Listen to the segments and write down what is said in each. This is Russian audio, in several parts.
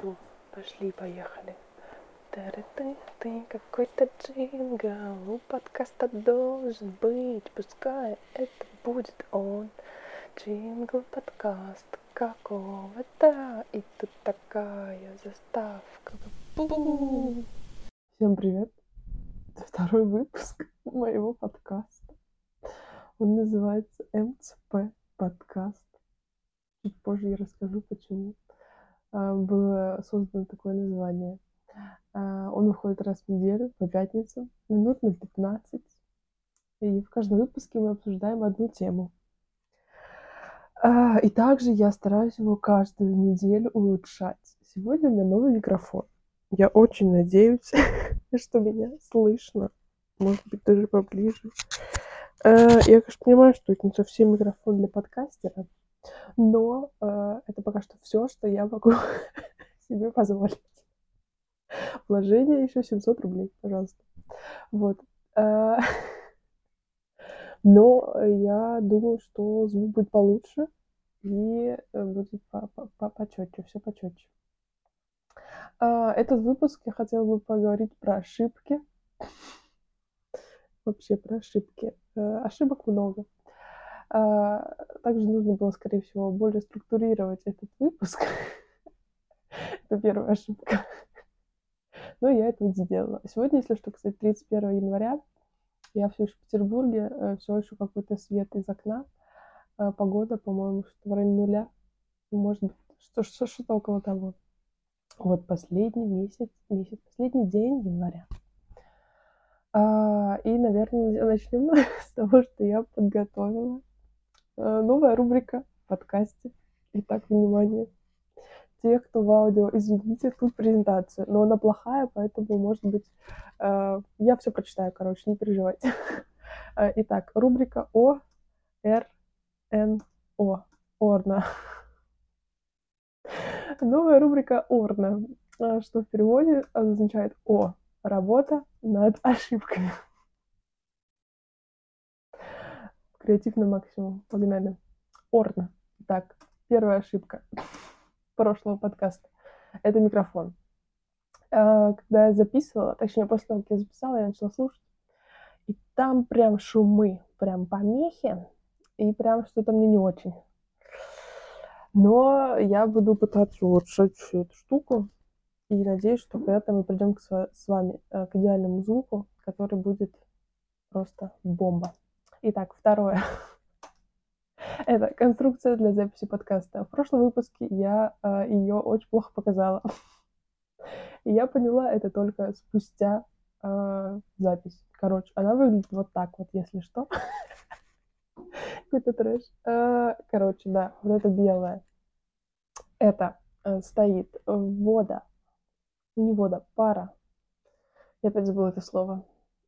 Все, пошли, поехали. Ты, ты какой-то джингл, у подкаста должен быть, пускай это будет он. Джингл подкаст какого-то, и тут такая заставка. Бу! Всем привет! Это второй выпуск моего подкаста. Он называется МЦП подкаст. Чуть позже я расскажу, почему. А, было создано такое название. А, он выходит раз в неделю, по пятницам, минут на 15. И в каждом выпуске мы обсуждаем одну тему. А, и также я стараюсь его каждую неделю улучшать. Сегодня у меня новый микрофон. Я очень надеюсь, что меня слышно. Может быть, даже поближе. Я, конечно, понимаю, что это не совсем микрофон для подкастера, но э, это пока что все, что я могу себе позволить. Вложение еще 700 рублей, пожалуйста. Вот. Э, но я думаю, что звук будет получше и э, будет почетче, все почетче. Э, этот выпуск я хотела бы поговорить про ошибки. Вообще про ошибки. Э, ошибок много. А, также нужно было, скорее всего, более структурировать этот выпуск. Это первая ошибка. Но я этого не сделала. Сегодня, если что, кстати, 31 января, я все еще в Петербурге, э, все еще какой-то свет из окна. А, погода, по-моему, что в районе нуля. Может быть, что, что, что-то около того. Вот последний месяц, месяц, последний день января. А, и, наверное, начнем с того, что я подготовила новая рубрика в подкасте. Итак, внимание. Те, кто в аудио, извините, тут презентация, но она плохая, поэтому, может быть, э, я все прочитаю, короче, не переживайте. Э, итак, рубрика О, Р, Н, О. Орна. Новая рубрика Орна, что в переводе означает О. Работа над ошибками. Креатив на максимум. Погнали. Орна. Так, первая ошибка прошлого подкаста. Это микрофон. А, когда я записывала, точнее, после того, как я записала, я начала слушать. И там прям шумы, прям помехи. И прям что-то мне не очень. Но я буду пытаться улучшать всю эту штуку. И надеюсь, что когда-то мы придем с вами э, к идеальному звуку, который будет просто бомба. Итак, второе. Это конструкция для записи подкаста. В прошлом выпуске я э, ее очень плохо показала. И я поняла это только спустя э, запись. Короче, она выглядит вот так вот, если что. Какой-то трэш. Э, короче, да, вот это белое. Это э, стоит вода. Не вода, пара. Я опять забыла это слово.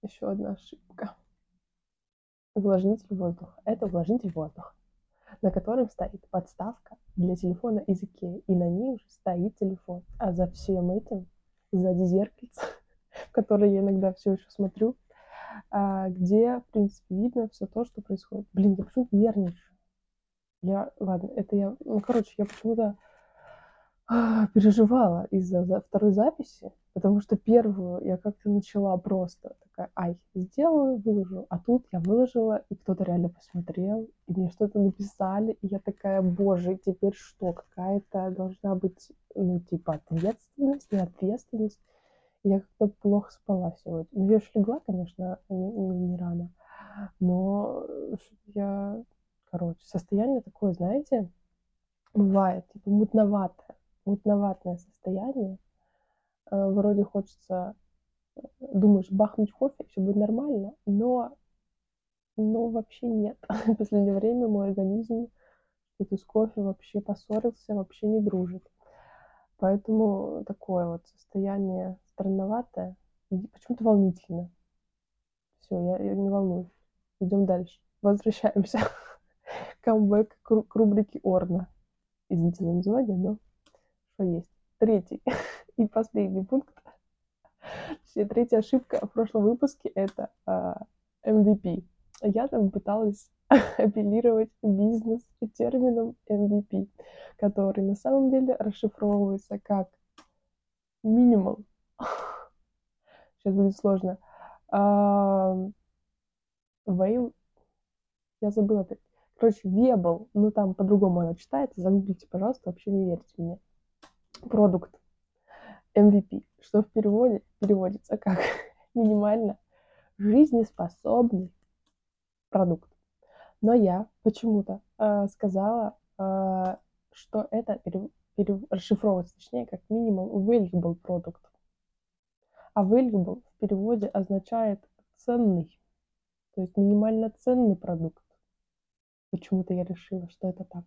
Еще одна ошибка увлажнитель воздуха. Это увлажнитель воздуха, на котором стоит подставка для телефона из Икеи. И на ней уже стоит телефон. А за всем этим, сзади зеркальце, в которое я иногда все еще смотрю, а, где, в принципе, видно все то, что происходит. Блин, я почему-то нервничаю. Я, ладно, это я, ну, короче, я почему-то а, переживала из-за второй записи, потому что первую я как-то начала просто такая, ай, сделаю, выложу. А тут я выложила, и кто-то реально посмотрел, и мне что-то написали, и я такая, боже, теперь что, какая-то должна быть, ну, типа, ответственность, не ответственность. И я как-то плохо спала сегодня. Ну, я еще легла, конечно, не, не, рано, но я, короче, состояние такое, знаете, бывает, типа, мутноватое мутноватное состояние. Э, вроде хочется, э, думаешь, бахнуть кофе, все будет нормально, но, но вообще нет. В последнее время мой организм что-то с кофе вообще поссорился, вообще не дружит. Поэтому такое вот состояние странноватое и почему-то волнительно. Все, я, я не волнуюсь. Идем дальше. Возвращаемся. Камбэк к рубрике Орна. Извините за название, но что есть. Третий и последний пункт. Третья ошибка в прошлом выпуске — это а, MVP. Я там пыталась апеллировать бизнес термином MVP, который на самом деле расшифровывается как Minimal. Сейчас будет сложно. Вейл. Я забыла опять. Короче, Вебл. Ну, там по-другому она читается. Загуглите, пожалуйста. Вообще не верьте мне. Продукт. MVP. Что в переводе переводится как минимально жизнеспособный продукт. Но я почему-то э, сказала, э, что это перев... Перев... расшифровывается, точнее, как минимум valuable product. А valuable в переводе означает ценный, то есть минимально ценный продукт. Почему-то я решила, что это так.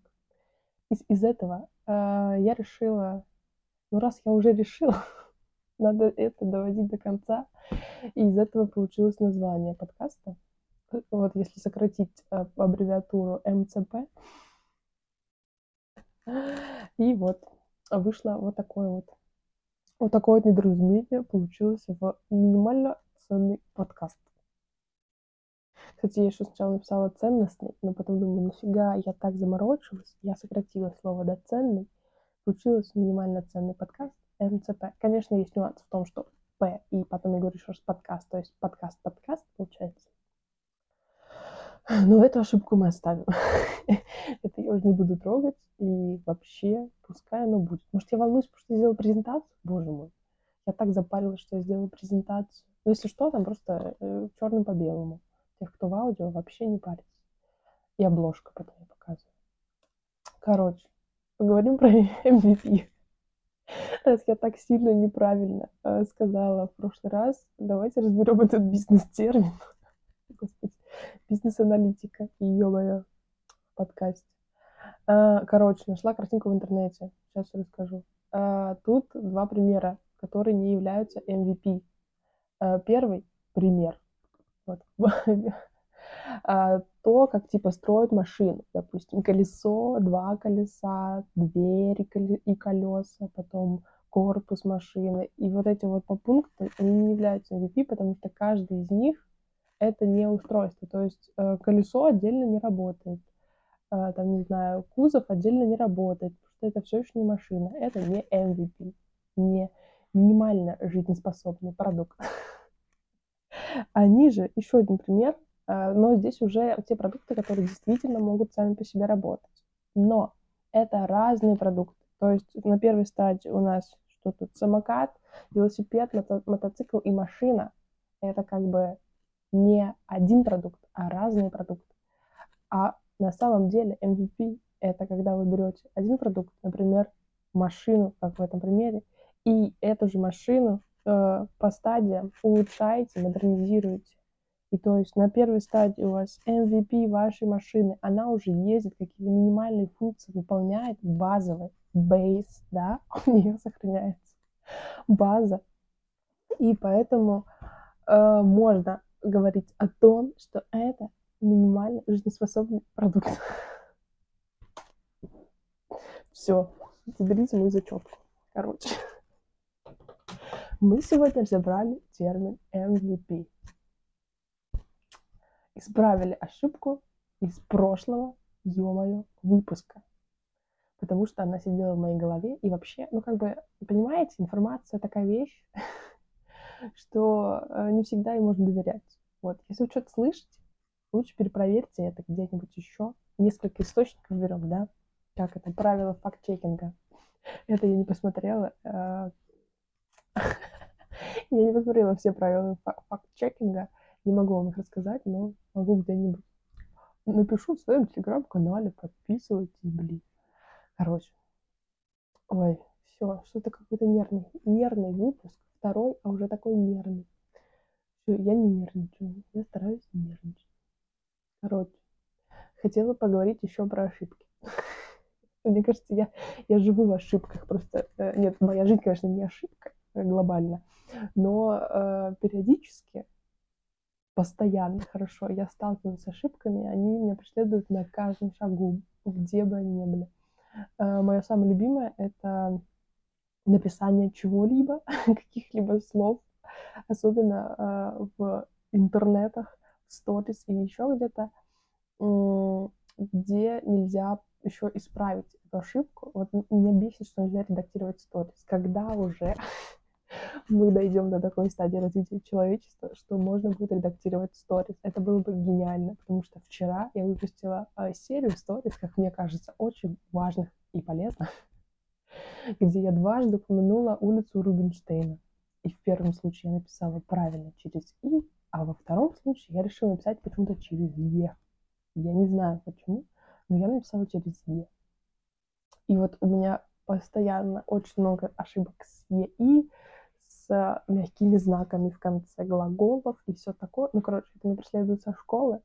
Из, из этого э, я решила, ну раз я уже решила, надо это доводить до конца. И из этого получилось название подкаста вот если сократить э, аббревиатуру МЦП, и вот вышло вот такое вот, вот такое вот недоразумение получилось в минимально ценный подкаст. Кстати, я еще сначала написала ценностный, но потом думаю, нафига я так заморочилась, я сократила слово до ценный, получилось минимально ценный подкаст МЦП. Конечно, есть нюанс в том, что П, и потом я говорю еще раз подкаст, то есть подкаст-подкаст получается. Но эту ошибку мы оставим. Это я уже не буду трогать. И вообще, пускай оно будет. Может, я волнуюсь, потому что я сделала презентацию? Боже мой. Я так запарилась, что я сделала презентацию. Ну, если что, там просто э, черным по белому. Тех, кто в аудио, вообще не парится. И обложка потом я показываю. Короче, поговорим про MVP. Раз я так сильно неправильно э, сказала в прошлый раз, давайте разберем этот бизнес-термин. Бизнес-аналитика, ё-моё, подкаст. А, короче, нашла картинку в интернете, сейчас расскажу. А, тут два примера, которые не являются MVP. А, первый пример. Вот. То, как типа строят машину. Допустим, колесо, два колеса, двери и колеса, потом корпус машины. И вот эти вот по пунктам, они не являются MVP, потому что каждый из них это не устройство. То есть э, колесо отдельно не работает, э, там, не знаю, кузов отдельно не работает, потому что это все еще не машина. Это не MVP, не минимально жизнеспособный продукт. Они же, еще один пример, но здесь уже те продукты, которые действительно могут сами по себе работать. Но это разные продукты. То есть на первой стадии у нас что тут? Самокат, велосипед, мото- мотоцикл и машина. Это как бы не один продукт, а разные продукты. А на самом деле MVP — это когда вы берете один продукт, например, машину, как в этом примере, и эту же машину э, по стадиям улучшаете, модернизируете. И то есть на первой стадии у вас MVP вашей машины, она уже ездит, какие-то минимальные функции выполняет, базовый, бейс, да, у нее сохраняется база. И поэтому э, можно говорить о том, что это минимально жизнеспособный продукт. Все, заберите мою зачетку. Короче, мы сегодня разобрали термин MVP. Исправили ошибку из прошлого, ё выпуска. Потому что она сидела в моей голове. И вообще, ну как бы, понимаете, информация такая вещь, что э, не всегда ей можно доверять. Вот, если вы что-то слышите, лучше перепроверьте это где-нибудь еще. Несколько источников берем, да? Как это, правило факт-чекинга. Это я не посмотрела. Э, я не посмотрела все правила факт-чекинга. Не могу вам их рассказать, но могу где-нибудь. Напишу в своем телеграм-канале, подписывайтесь, блин. Короче. Ой, все, что-то какой-то нервный. Нервный выпуск второй, а уже такой нервный. Все, я не нервничаю, я стараюсь не нервничать. Короче, хотела поговорить еще про ошибки. Мне кажется, я, я живу в ошибках. Просто э, нет, моя жизнь, конечно, не ошибка э, глобально, но э, периодически, постоянно, хорошо, я сталкиваюсь с ошибками, они меня преследуют на каждом шагу, где бы они ни были. Э, мое самое любимое это написание чего-либо, каких-либо слов, особенно э, в интернетах, в сторис или еще где-то, где нельзя еще исправить эту ошибку. Вот меня бесит, что нельзя редактировать сторис. Когда уже мы дойдем до такой стадии развития человечества, что можно будет редактировать сторис. Это было бы гениально, потому что вчера я выпустила э, серию сторис, как мне кажется, очень важных и полезных, где я дважды упомянула улицу Рубинштейна. И в первом случае я написала правильно через «и», а во втором случае я решила написать почему-то через «е». Я не знаю почему, но я написала через «е». И вот у меня постоянно очень много ошибок с «е» и, мягкими знаками в конце глаголов и все такое. Ну, короче, это меня преследует со школы.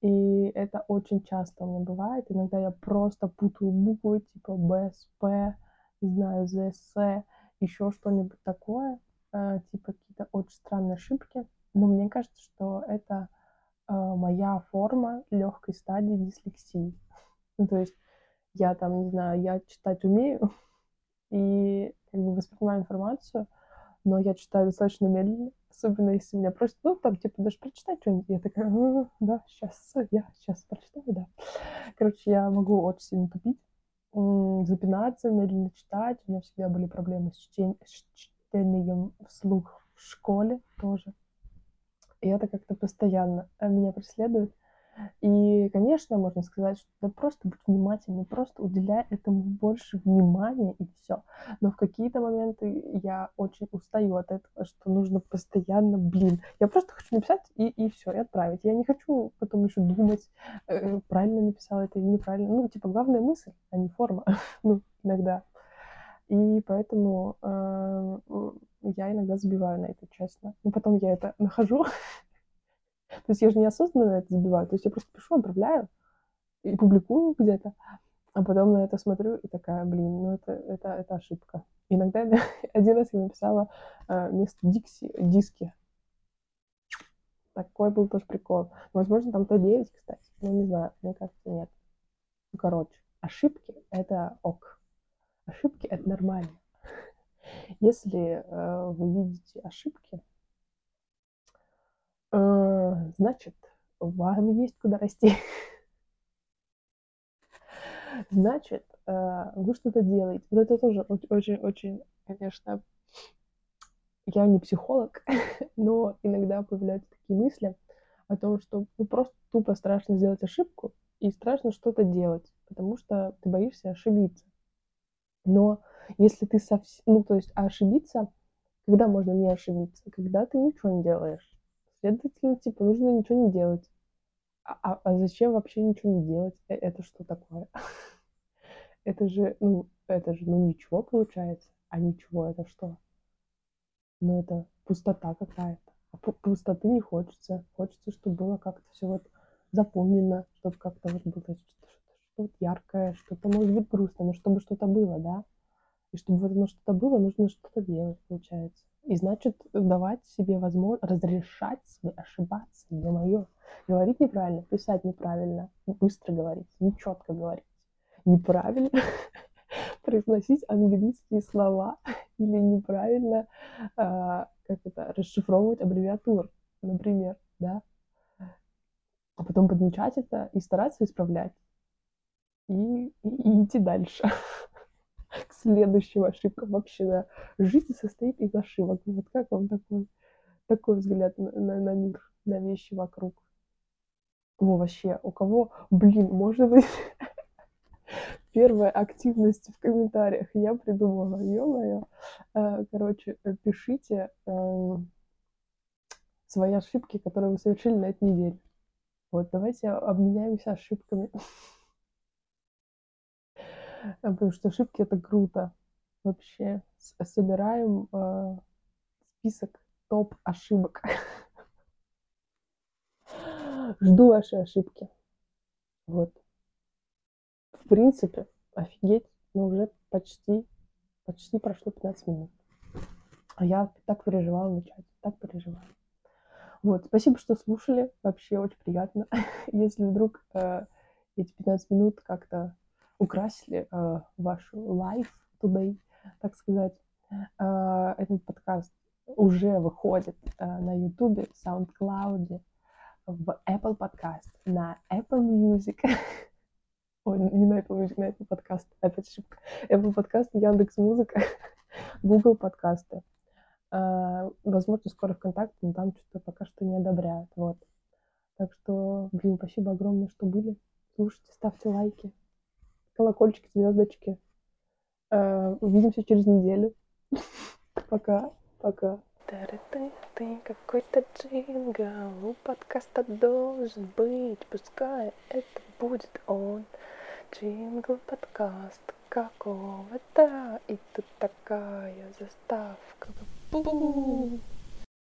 И это очень часто у меня бывает. Иногда я просто путаю буквы, типа Б с П, не знаю, З С, еще что-нибудь такое. Э, типа какие-то очень странные ошибки. Но мне кажется, что это э, моя форма легкой стадии дислексии. Ну, то есть я там, не знаю, я читать умею и как бы воспринимаю информацию, но я читаю достаточно медленно, особенно если меня просят, ну, там, типа, даже прочитать что-нибудь. Я такая, а, да, сейчас, я сейчас прочитаю, да. Короче, я могу очень сильно тупить, запинаться, медленно читать. У меня всегда были проблемы с, чтень, с чтением вслух в школе тоже. И это как-то постоянно меня преследует. И, конечно, можно сказать, что да просто будь внимательным, просто уделяй этому больше внимания и все. Но в какие-то моменты я очень устаю от этого, что нужно постоянно, блин, я просто хочу написать и, и все, и отправить. Я не хочу потом еще думать, э, правильно написала это или неправильно. Ну, типа, главная мысль, а не форма, ну, иногда. И поэтому э, я иногда забиваю на это, честно. Но потом я это нахожу, То есть я же неосознанно это забиваю. То есть я просто пишу, отправляю и публикую где-то, а потом на это смотрю и такая, блин, ну это, это, это ошибка. Иногда один раз я написала э, вместо дикси, диски. Такой был тоже прикол. Возможно, там то 9, кстати. Ну, не знаю, мне кажется, нет. Ну, короче, ошибки — это ок. Ошибки — это нормально. Если э, вы видите ошибки, значит, вам есть куда расти. Значит, э, вы что-то делаете. Вот это тоже очень-очень, конечно, я не психолог, но иногда появляются такие мысли о том, что ну, просто тупо страшно сделать ошибку и страшно что-то делать, потому что ты боишься ошибиться. Но если ты совсем... Ну, то есть, а ошибиться, когда можно не ошибиться? Когда ты ничего не делаешь. Следовательно, типа, нужно ничего не делать. А, а, а зачем вообще ничего не делать? Э, это что такое? Это же, ну, это же, ну, ничего получается. А ничего это что? Ну, это пустота какая-то. А пустоты не хочется. Хочется, чтобы было как-то все вот заполнено, чтобы как-то вот было что-то, что яркое, что-то может быть грустно, но чтобы что-то было, да? И чтобы вот оно что-то было, нужно что-то делать, получается. И значит, давать себе возможность, разрешать себе ошибаться, не мое. Говорить неправильно, писать неправильно, быстро говорить, нечетко говорить, неправильно произносить английские слова или неправильно а, как это, расшифровывать аббревиатуры, например, да. А потом подмечать это и стараться исправлять. И, и, и идти дальше. следующим ошибкам вообще, да. Жизнь состоит из ошибок. Ну, вот как вам такой, такой взгляд на, на, на мир, на вещи вокруг? Во, вообще, у кого, блин, может быть, первая активность в комментариях я придумала, ё-моё. Э, короче, пишите эм, свои ошибки, которые вы совершили на этой неделе. Вот, давайте обменяемся ошибками. Потому что ошибки это круто. Вообще. Собираем э, список топ ошибок. Жду ваши ошибки. Вот. В принципе, офигеть, но уже почти, почти прошло 15 минут. А я так переживала начать, так переживала. Вот, спасибо, что слушали. Вообще очень приятно. Если вдруг э, эти 15 минут как-то украсили э, вашу life today, так сказать. Э, этот подкаст уже выходит э, на YouTube, SoundCloud, в Apple Podcast, на Apple Music. Ой, не на Apple Music, на Apple Podcast. Опять ошибка. Apple Podcast, Яндекс Музыка, Google подкасты. А, возможно, скоро ВКонтакте, но там что-то пока что не одобряют. Вот. Так что, блин, спасибо огромное, что были. Слушайте, ставьте лайки, колокольчики, звездочки. А, увидимся через неделю. Пока, пока. Ты какой-то джингл у подкаста должен быть, пускай это будет он. Джингл подкаст какого-то, и тут такая заставка. Бу-бу.